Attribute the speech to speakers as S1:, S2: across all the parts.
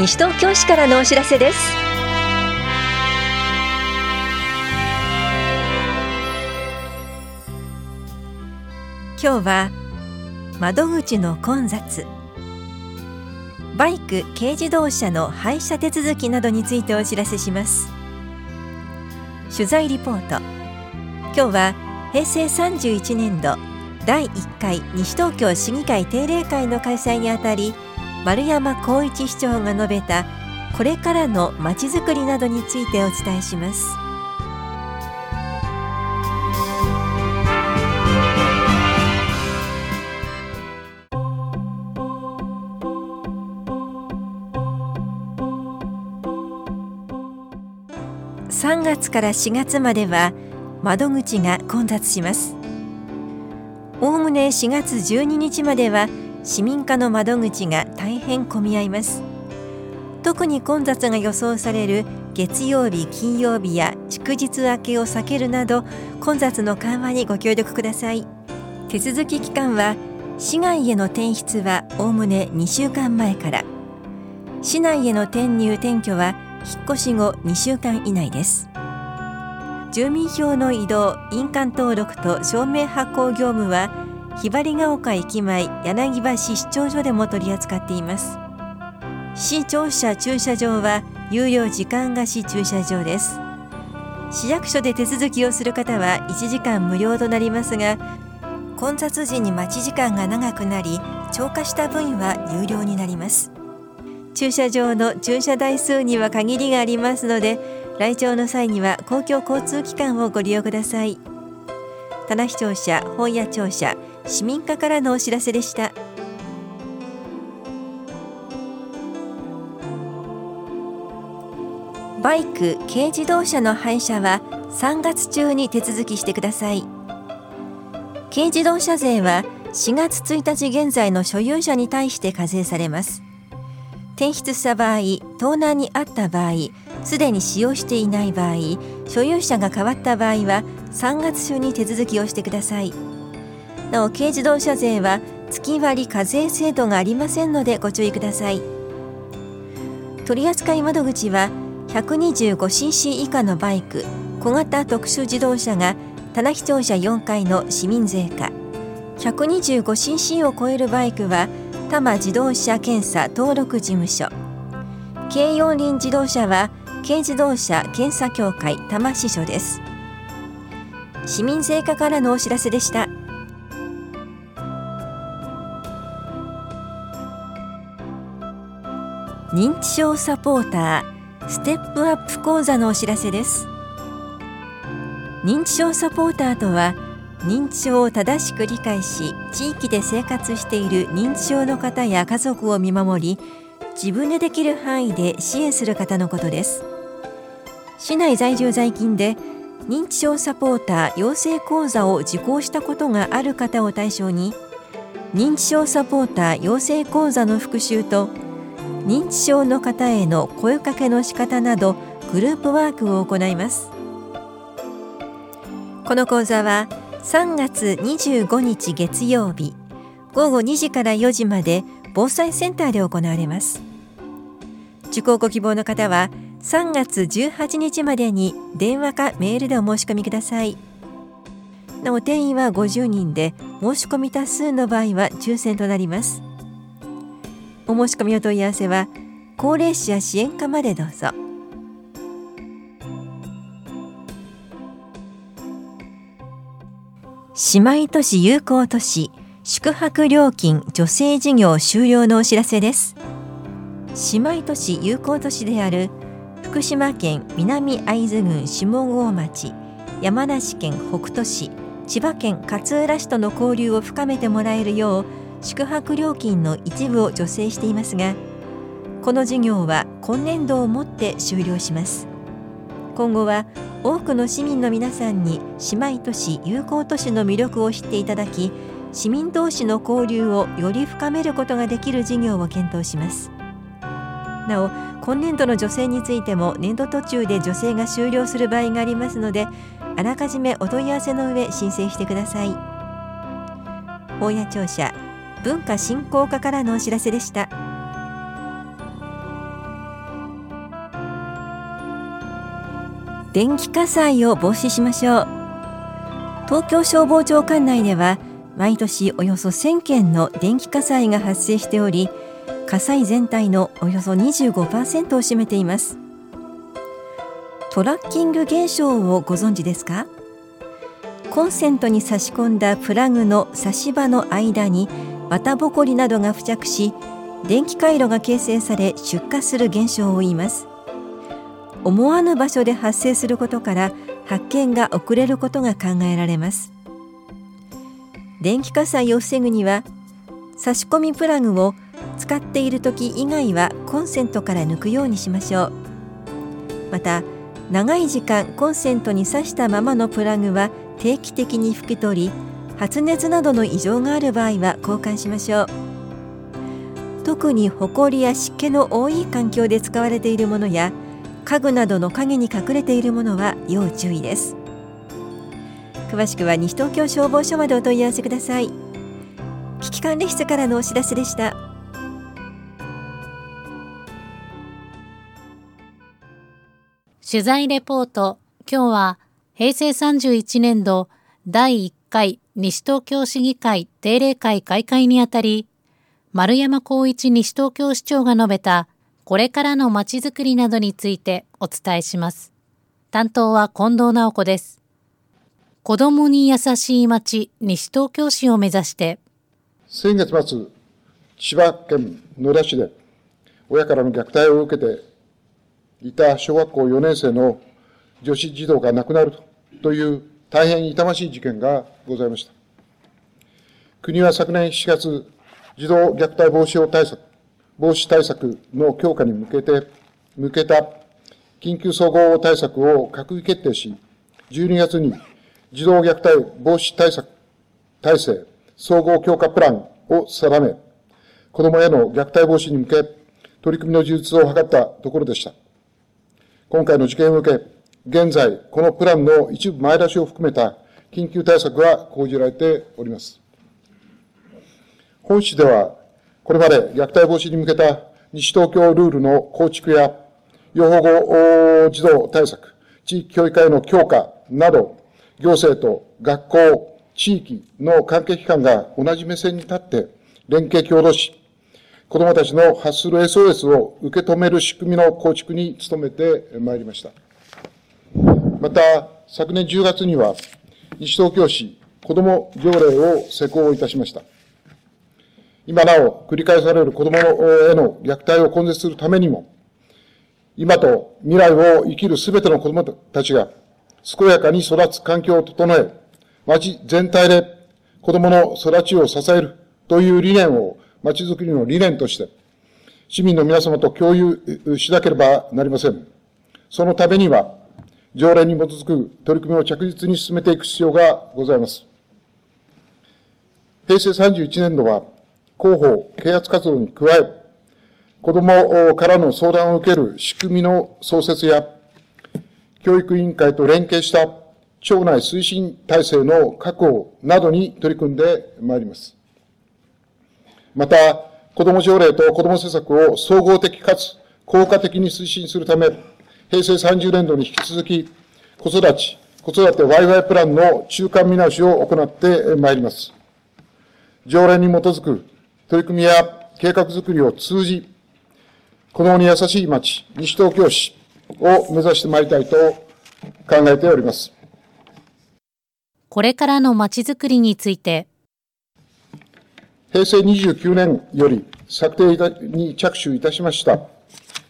S1: 西東京市からのお知らせです。
S2: 今日は窓口の混雑。バイク軽自動車の廃車手続きなどについてお知らせします。取材リポート。今日は平成31年度第1回西東京市議会定例会の開催にあたり丸山光一市長が述べたこれからのまちづくりなどについてお伝えします。3月から4月までは窓口が混雑します。おおむね4月12日までは市民課の窓口が大変混み合います。特に混雑が予想される月曜日金曜日や祝日明けを避けるなど混雑の緩和にご協力ください。手続き期間は市外への転出はおおむね2週間前から。市内への転入転居は引っ越し後2週間以内です。住民票の移動印鑑登録と証明発行業務はひばりが丘駅前柳橋市長所でも取り扱っています。市庁舎駐車場は有料時間貸し駐車場です。市役所で手続きをする方は1時間無料となりますが混雑時に待ち時間が長くなり超過した分は有料になります。駐車場の駐車台数には限りがありますので来庁の際には公共交通機関をご利用ください。棚視聴者本屋庁舎市民課からのお知らせでした。バイク軽自動車の廃車は3月中に手続きしてください。軽自動車税は4月1日現在の所有者に対して課税されます。転出した場合盗難にあった場合すでに使用していない場合所有者が変わった場合は3月中に手続きをしてください。なお軽自動車税は月割課税制度がありませんのでご注意ください。取扱窓口は 125cc 以下のバイク小型特殊自動車が棚視聴者4階の市民税課。125cc を超えるバイクは多摩自動車検査登録事務所。軽四輪自動車は軽自動車検査協会多摩支所です。市民税課からのお知らせでした。認知症サポーターステップアップ講座のお知らせです。認知症サポーターとは認知症を正しく理解し地域で生活している認知症の方や家族を見守り自分でできる範囲で支援する方のことです。市内在住在勤で認知症サポーター養成講座を受講したことがある方を対象に認知症サポーター養成講座の復習と認知症の方への声かけの仕方などグループワークを行います。この講座は3月25日月曜日午後2時から4時まで防災センターで行われます。受講ご希望の方は3月18日までに電話かメールでお申し込みください。なお定員は50人で申し込み多数の場合は抽選となります。お申し込みお問い合わせは高齢者支援課までどうぞ。姉妹都市友好都市宿泊料金助成事業終了のお知らせです。姉妹都市友好都市である福島県南会津郡下郷町山梨県北杜市千葉県勝浦市との交流を深めてもらえるよう宿泊料金の一部を助成していますがこの事業は今年度をもって終了します。今後は多くの市民の皆さんに姉妹都市友好都市の魅力を知っていただき市民同士の交流をより深めることができる事業を検討します。なお今年度の助成についても年度途中で助成が終了する場合がありますのであらかじめお問い合わせの上申請してください。大谷庁舎文化振興課からのお知らせでした。電気火災を防止しましょう。東京消防庁管内では毎年およそ1000件の電気火災が発生しており火災全体のおよそ25%を占めています。トラッキング現象をご存知ですか？コンセントに差し込んだプラグの差し場の間に綿ぼこりなどが付着し電気回路が形成され出火する現象を言います。思わぬ場所で発生することから発見が遅れることが考えられます。電気火災を防ぐには差し込みプラグを使っている時以外はコンセントから抜くようにしましょう。また長い時間コンセントに挿したままのプラグは定期的に拭き取り発熱などの異常がある場合は交換しましょう。特にホコリや湿気の多い環境で使われているものや家具などの影に隠れているものは要注意です。詳しくは西東京消防署までお問い合わせください。危機管理室からのお知らせでした。
S3: 取材レポート今日は平成31年度第1回西東京市議会定例会開会にあたり丸山光一西東京市長が述べたこれからのまちづくりなどについてお伝えします。担当は近藤直子です。子供に優しい町西東京市を目指して。
S4: 先月末、千葉県野田市で親からの虐待を受けていた小学校4年生の女子児童が亡くなるという大変痛ましい事件がございました。国は昨年7月、児童虐待防止対策、防止対策の強化に向けて、向けた緊急総合対策を閣議決定し、12月に児童虐待防止対策体制総合強化プランを定め、子供への虐待防止に向け、取り組みの充実を図ったところでした。今回の事件を受け、現在、このプランの一部前出しを含めた緊急対策が講じられております。本市では、これまで虐待防止に向けた西東京ルールの構築や、養護後児童対策、地域教育会の強化など、行政と学校、地域の関係機関が同じ目線に立って連携協働し、子供たちの発する SOS を受け止める仕組みの構築に努めてまいりました。また、昨年10月には、西東京市子ども条例を施行いたしました。今なお繰り返される子どもへの虐待を根絶するためにも、今と未来を生きるすべての子どもたちが健やかに育つ環境を整え、町全体で子どもの育ちを支えるという理念を町づくりの理念として、市民の皆様と共有しなければなりません。そのためには、条例に基づく取り組みを着実に進めていく必要がございます。平成31年度は、広報、啓発活動に加え、子どもからの相談を受ける仕組みの創設や、教育委員会と連携した町内推進体制の確保などに取り組んでまいります。また、子ども条例と子ども政策を総合的かつ効果的に推進するため、平成30年度に引き続き、子育ち、子育て Wi-Fi プランの中間見直しを行ってまいります。条例に基づく取り組みや計画づくりを通じ、子どもに優しい町、西東京市を目指してまいりたいと考えております。
S3: これからの町づくりについて、
S4: 平成29年より策定に着手いたしました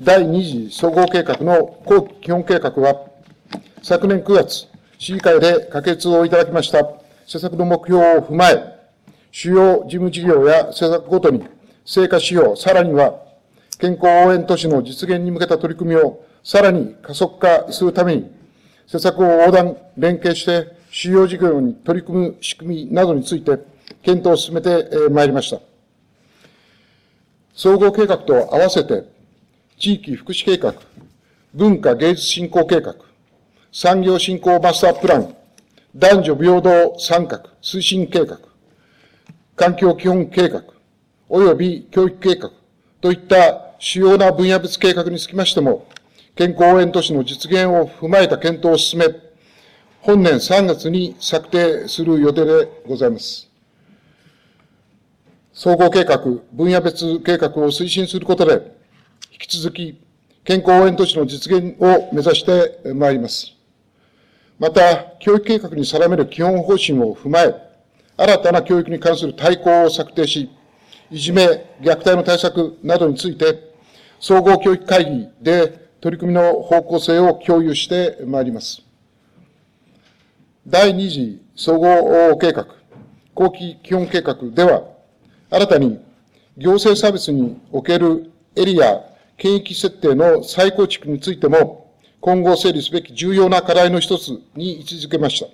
S4: 第二次総合計画の後期基本計画は、昨年9月、市議会で可決をいただきました施策の目標を踏まえ、主要事務事業や施策ごとに成果指標、さらには健康応援都市の実現に向けた取り組みをさらに加速化するために、施策を横断、連携して主要事業に取り組む仕組みなどについて検討を進めてまいりました。総合計画と合わせて、地域福祉計画、文化芸術振興計画、産業振興マスタープラン、男女平等参画推進計画、環境基本計画、及び教育計画といった主要な分野別計画につきましても、健康応援都市の実現を踏まえた検討を進め、本年3月に策定する予定でございます。総合計画、分野別計画を推進することで、引き続き健康応援都市の実現を目指してまいります。また、教育計画に定める基本方針を踏まえ、新たな教育に関する大綱を策定し、いじめ、虐待の対策などについて、総合教育会議で取り組みの方向性を共有してまいります。第二次総合計画、後期基本計画では、新たに行政サービスにおけるエリア、権益設定の再構築についても、今後整理すべき重要な課題の一つに位置づけました。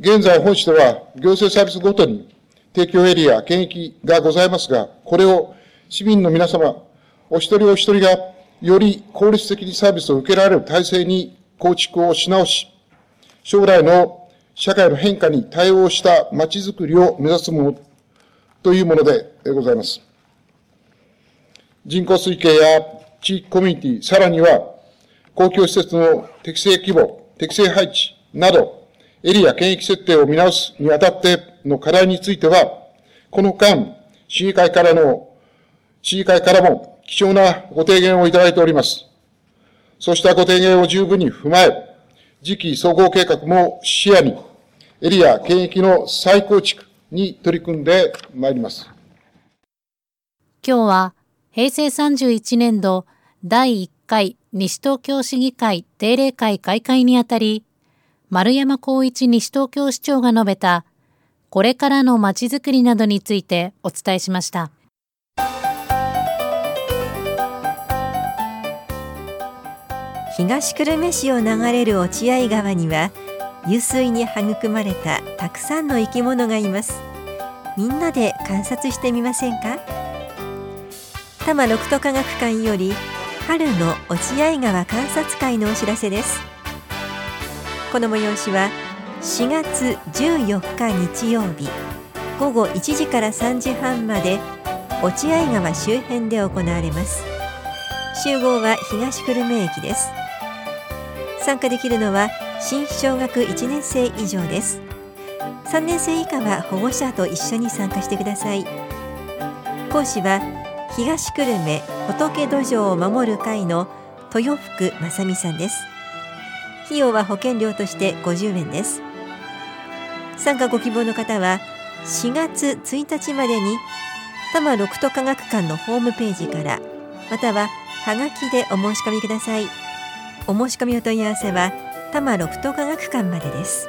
S4: 現在本市では行政サービスごとに提供エリア、権益がございますが、これを市民の皆様、お一人お一人がより効率的にサービスを受けられる体制に構築をし直し、将来の社会の変化に対応した街づくりを目指すものというものでございます。人口推計や地域コミュニティ、さらには公共施設の適正規模、適正配置など、エリア権益設定を見直すにあたっての課題については、この間、市議会からの、市議会からも貴重なご提言をいただいております。そうしたご提言を十分に踏まえ、次期総合計画も視野に、エリア権益の再構築に取り組んでまいります。
S3: 今日は、平成31年度第1回西東京市議会定例会開会にあたり、丸山光一西東京市長が述べた、これからのまちづくりなどについてお伝えしました。
S2: 東久留米市を流れる落合川には湧水に育まれたたくさんの生き物がいますみんなで観察してみませんか？多摩六都科学館より春の落合川観察会のお知らせです。この催しは4月14日日曜日午後1時から3時半まで落合川周辺で行われます。集合は東久留米駅です。参加できるのは新小学1年生以上です。3年生以下は保護者と一緒に参加してください。講師は東久留米仏土壌を守る会の豊福正美さんです。費用は保険料として50円です。参加ご希望の方は4月1日までに多摩六都科学館のホームページからまたははがきでお申し込みください。お申し込みお問い合わせは多摩六都科学館までです。